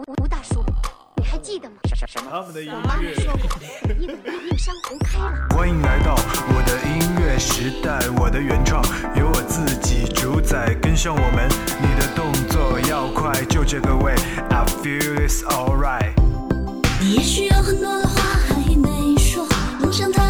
吴吴大叔，你还记得吗？什什么？他们的音我妈妈说过，你等月映山红开了。欢迎来到我的音乐时代，我的原创由我自己主宰，跟上我们，你的动作要快，就这个位，I feel it's alright。你也许有很多的话还没说，梦想太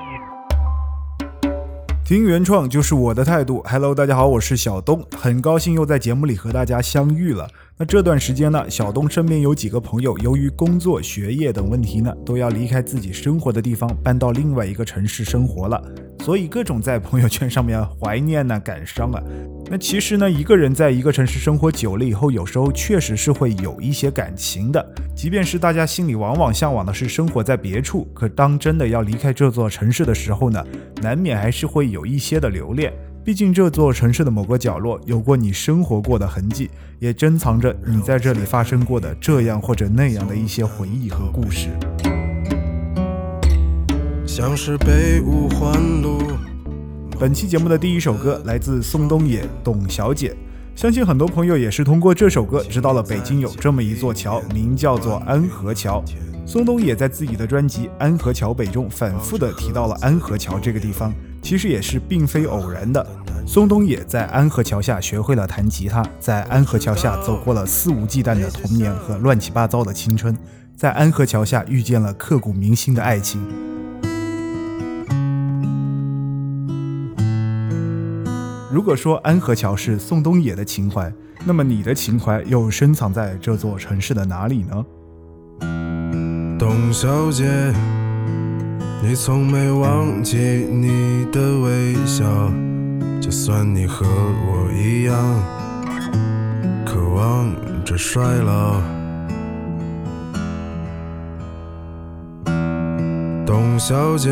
听原创就是我的态度。Hello，大家好，我是小东，很高兴又在节目里和大家相遇了。那这段时间呢，小东身边有几个朋友，由于工作、学业等问题呢，都要离开自己生活的地方，搬到另外一个城市生活了，所以各种在朋友圈上面怀念呢、感伤啊。那其实呢，一个人在一个城市生活久了以后，有时候确实是会有一些感情的。即便是大家心里往往向往的是生活在别处，可当真的要离开这座城市的时候呢，难免还是会有一些的留恋。毕竟这座城市的某个角落有过你生活过的痕迹，也珍藏着你在这里发生过的这样或者那样的一些回忆和故事。像是被五环路。本期节目的第一首歌来自宋冬野《董小姐》，相信很多朋友也是通过这首歌知道了北京有这么一座桥，名叫做安河桥。宋冬野在自己的专辑《安河桥北》中反复的提到了安河桥这个地方，其实也是并非偶然的。宋冬野在安河桥下学会了弹吉他，在安河桥下走过了肆无忌惮的童年和乱七八糟的青春，在安河桥下遇见了刻骨铭心的爱情。如果说安河桥是宋冬野的情怀，那么你的情怀又深藏在这座城市的哪里呢？董小姐，你从没忘记你的微笑，就算你和我一样，渴望着衰老。董小姐，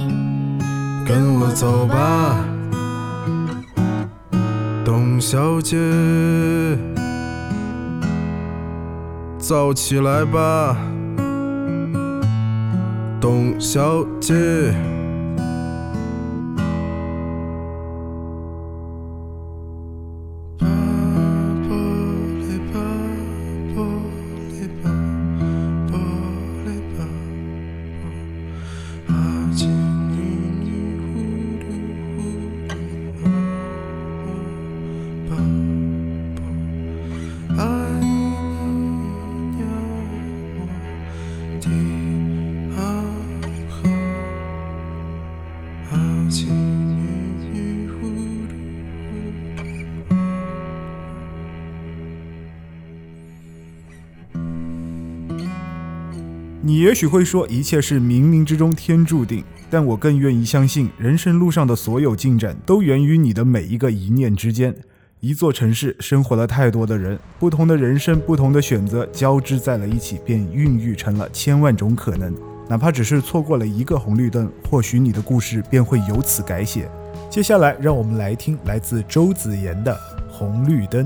跟我走吧。董小姐，早起来吧，董小姐。你也许会说，一切是冥冥之中天注定，但我更愿意相信，人生路上的所有进展都源于你的每一个一念之间。一座城市生活了太多的人，不同的人生，不同的选择交织在了一起，便孕育成了千万种可能。哪怕只是错过了一个红绿灯，或许你的故事便会由此改写。接下来，让我们来听来自周子妍的《红绿灯》。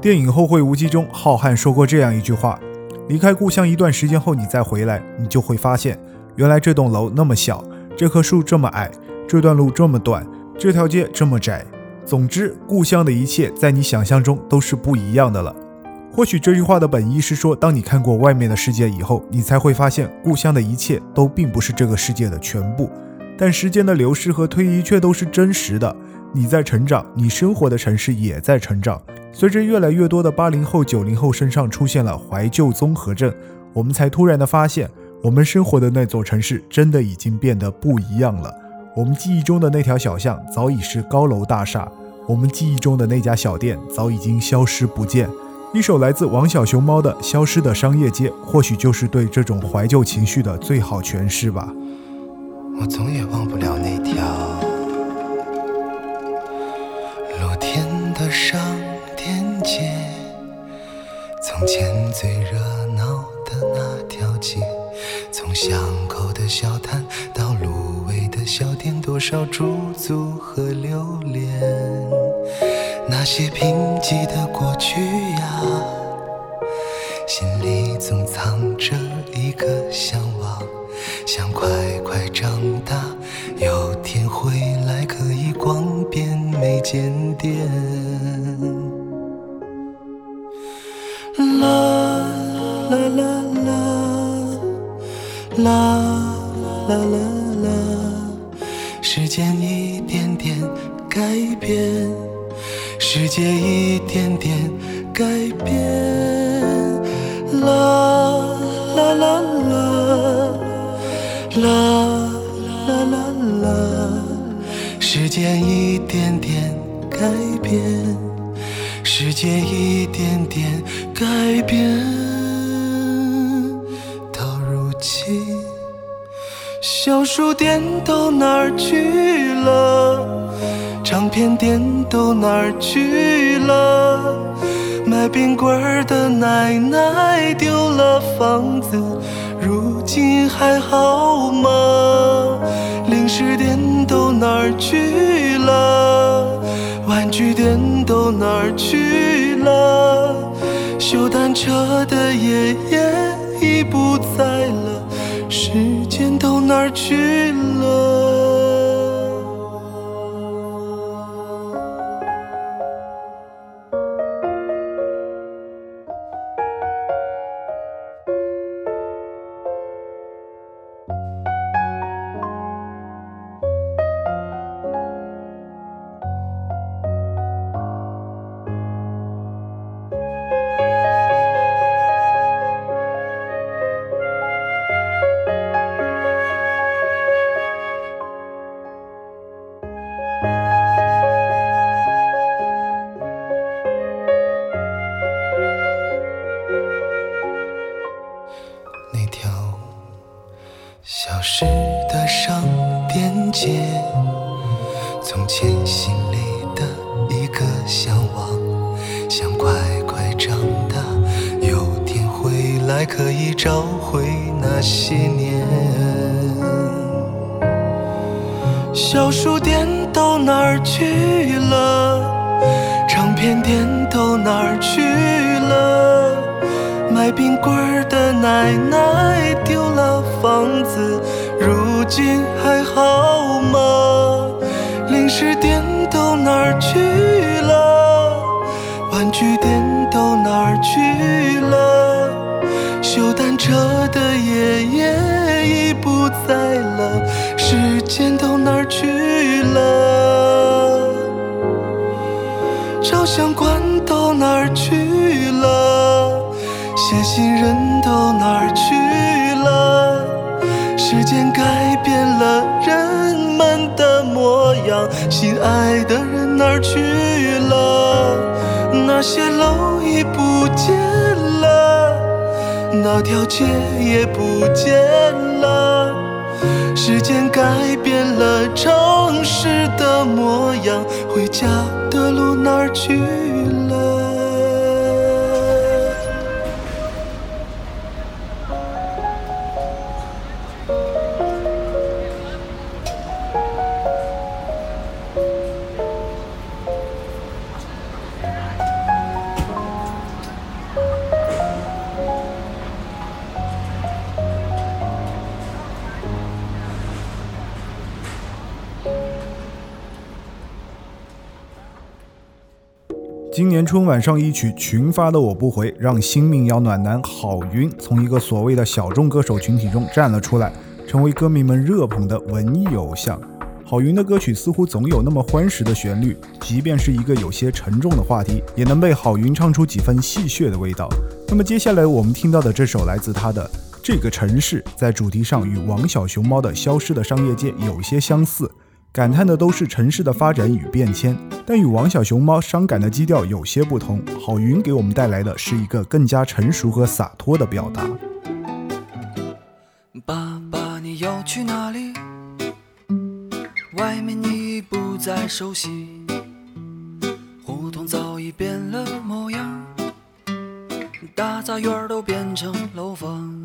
电影《后会无期》中，浩瀚说过这样一句话：“离开故乡一段时间后，你再回来，你就会发现，原来这栋楼那么小，这棵树这么矮，这段路这么短，这条街这么窄。总之，故乡的一切在你想象中都是不一样的了。”或许这句话的本意是说，当你看过外面的世界以后，你才会发现，故乡的一切都并不是这个世界的全部。但时间的流逝和推移却都是真实的。你在成长，你生活的城市也在成长。随着越来越多的八零后、九零后身上出现了怀旧综合症，我们才突然的发现，我们生活的那座城市真的已经变得不一样了。我们记忆中的那条小巷早已是高楼大厦，我们记忆中的那家小店早已经消失不见。一首来自王小熊猫的《消失的商业街》，或许就是对这种怀旧情绪的最好诠释吧。我总也忘不了那条从前最热闹的那条街，从巷口的小摊到芦苇的小店，多少驻足和留恋。那些贫瘠的过去呀，心里总藏着一个向往，想快快长大，有天回来可以逛遍每间店。啦啦啦啦时间一点点改变世界一点点改变。啦啦啦啦啦啦啦啦时间一点点改变世界一点点改变。小书店都哪儿去了？唱片店都哪儿去了？卖冰棍儿的奶奶丢了房子，如今还好吗？零食店都哪儿去了？玩具店都哪儿去了？修单车的爷爷已不在了，时间都哪儿去了？来可以找回那些年。小书店都哪儿去了？唱片店都哪儿去了？卖冰棍儿的奶奶丢了房子，如今还好吗？零食店都哪儿去了？玩具店都哪儿去了？车的爷爷已不在了，时间都哪儿去了？照相馆都哪儿去了？写信人都哪儿去了？时间改变了人们的模样，心爱的人哪儿去了？那些楼已不见那条街也不见了。时间改变了城市的模样，回家的路哪儿去了？年春晚上一曲群发的《我不回》，让新民谣暖男郝云从一个所谓的小众歌手群体中站了出来，成为歌迷们热捧的文艺偶像。郝云的歌曲似乎总有那么欢实的旋律，即便是一个有些沉重的话题，也能被郝云唱出几分戏谑的味道。那么接下来我们听到的这首来自他的《这个城市》，在主题上与王小熊猫的《消失的商业街》有些相似。感叹的都是城市的发展与变迁，但与王小熊猫伤感的基调有些不同。郝云给我们带来的是一个更加成熟和洒脱的表达。爸爸，你要去哪里？外面你已不再熟悉，胡同早已变了模样，大杂院都变成楼房。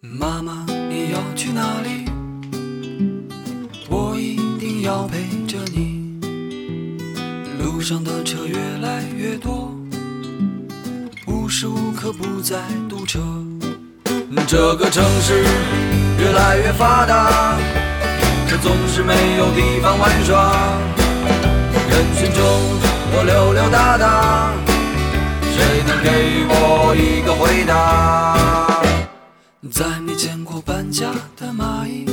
妈妈，你要去哪里？要陪着你。路上的车越来越多，无时无刻不在堵车。这个城市越来越发达，可总是没有地方玩耍。人群中我溜溜达达，谁能给我一个回答？再没见过搬家的蚂蚁。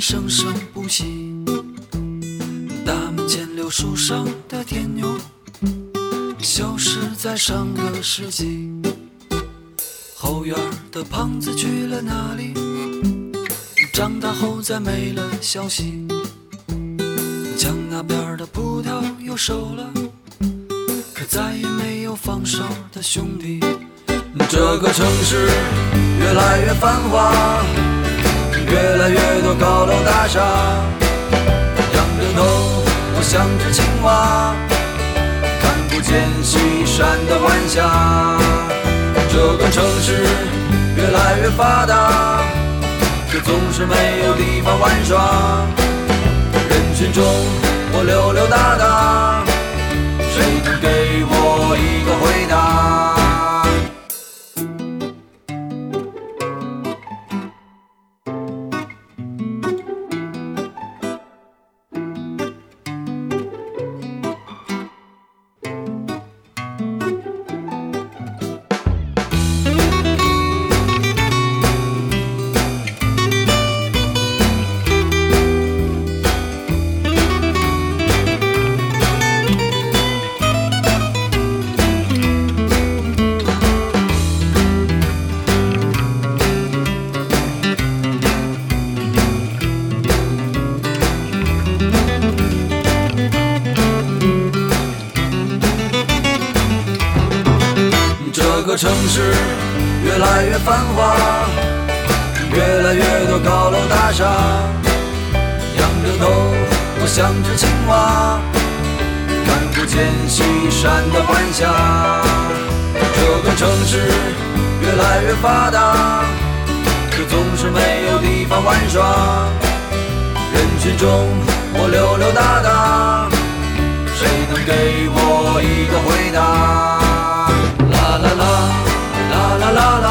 生生不息，大门前柳树上的天牛，消失在上个世纪。后院的胖子去了哪里？长大后再没了消息。墙那边的葡萄又熟了，可再也没有放手的兄弟。这个城市越来越繁华。沙，仰着头，我像只青蛙，看不见西山的晚霞。这个城市越来越发达，却总是没有地方玩耍。人群中我溜溜达达，谁能给我一个回答？繁华，越来越多高楼大厦。仰着头，我像只青蛙，看不见西山的晚霞。这个城市越来越发达，可总是没有地方玩耍。人群中我溜溜达达，谁能给我一个回答？啦啦啦啦啦啦啦，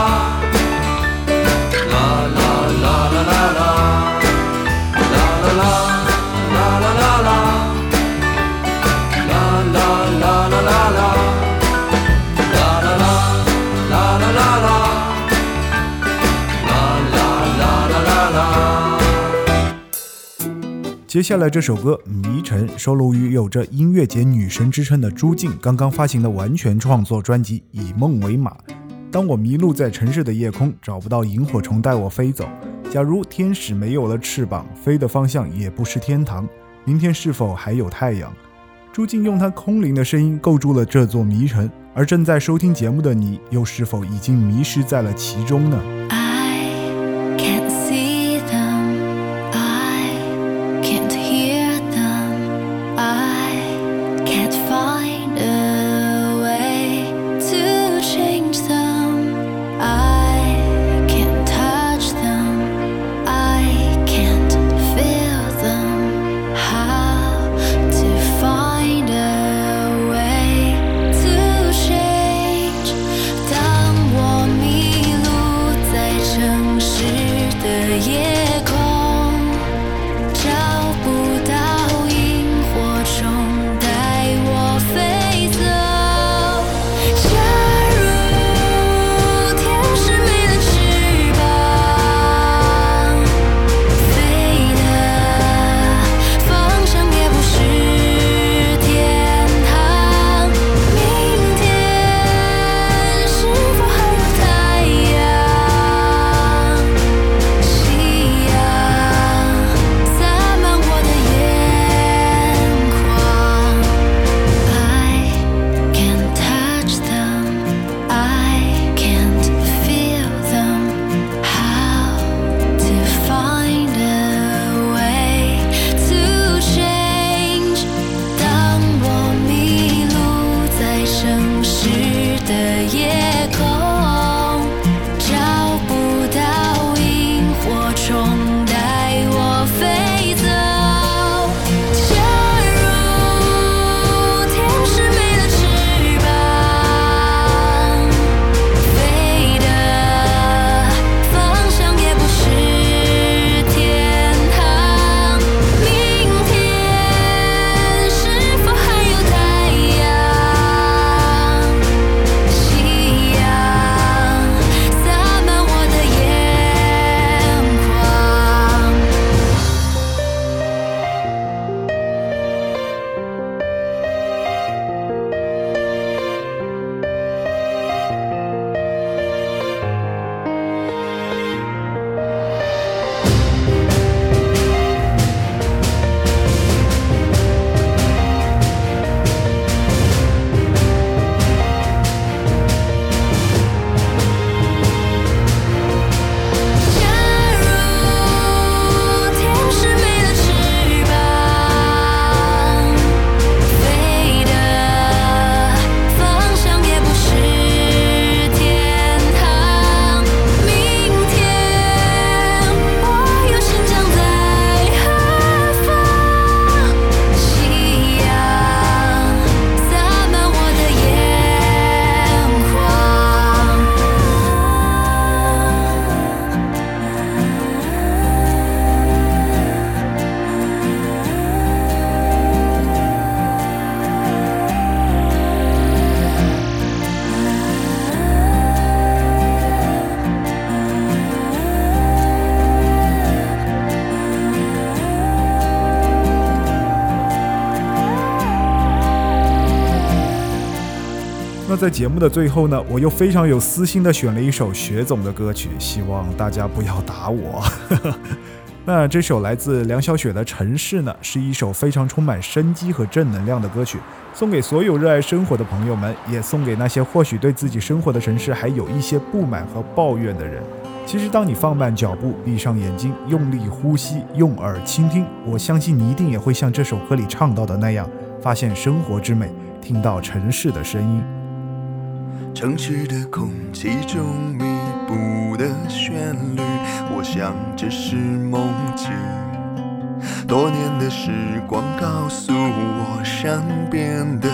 接下来这首歌《迷城》收录于有着音乐节女神之称的朱静刚刚发行的完全创作专辑《以梦为马》。当我迷路在城市的夜空，找不到萤火虫带我飞走，假如天使没有了翅膀，飞的方向也不是天堂，明天是否还有太阳？朱静用她空灵的声音构筑了这座迷城，而正在收听节目的你，又是否已经迷失在了其中呢？在节目的最后呢，我又非常有私心的选了一首雪总的歌曲，希望大家不要打我。那这首来自梁晓雪的《城市》呢，是一首非常充满生机和正能量的歌曲，送给所有热爱生活的朋友们，也送给那些或许对自己生活的城市还有一些不满和抱怨的人。其实，当你放慢脚步，闭上眼睛，用力呼吸，用耳倾听，我相信你一定也会像这首歌里唱到的那样，发现生活之美，听到城市的声音。城市的空气中弥补的旋律，我想这是梦境。多年的时光告诉我，善变的，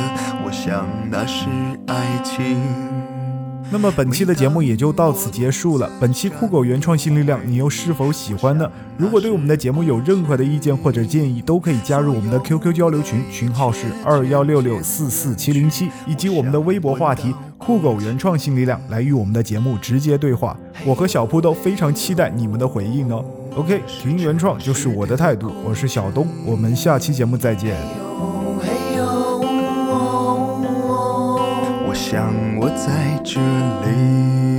我想那是爱情。那么本期的节目也就到此结束了。本期酷狗原创新力量，你又是否喜欢呢？如果对我们的节目有任何的意见或者建议，都可以加入我们的 QQ 交流群，群号是二幺六六四四七零七，以及我们的微博话题酷狗原创新力量，来与我们的节目直接对话。我和小铺都非常期待你们的回应哦。OK，听原创就是我的态度，我是小东，我们下期节目再见。我想我在这里。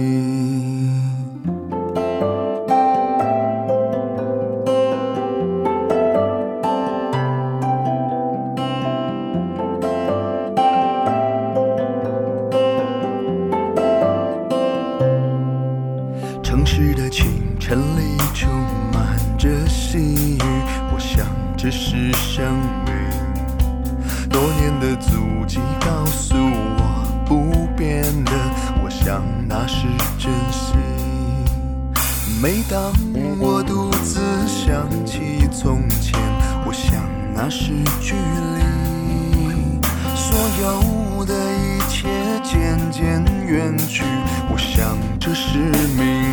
这是命。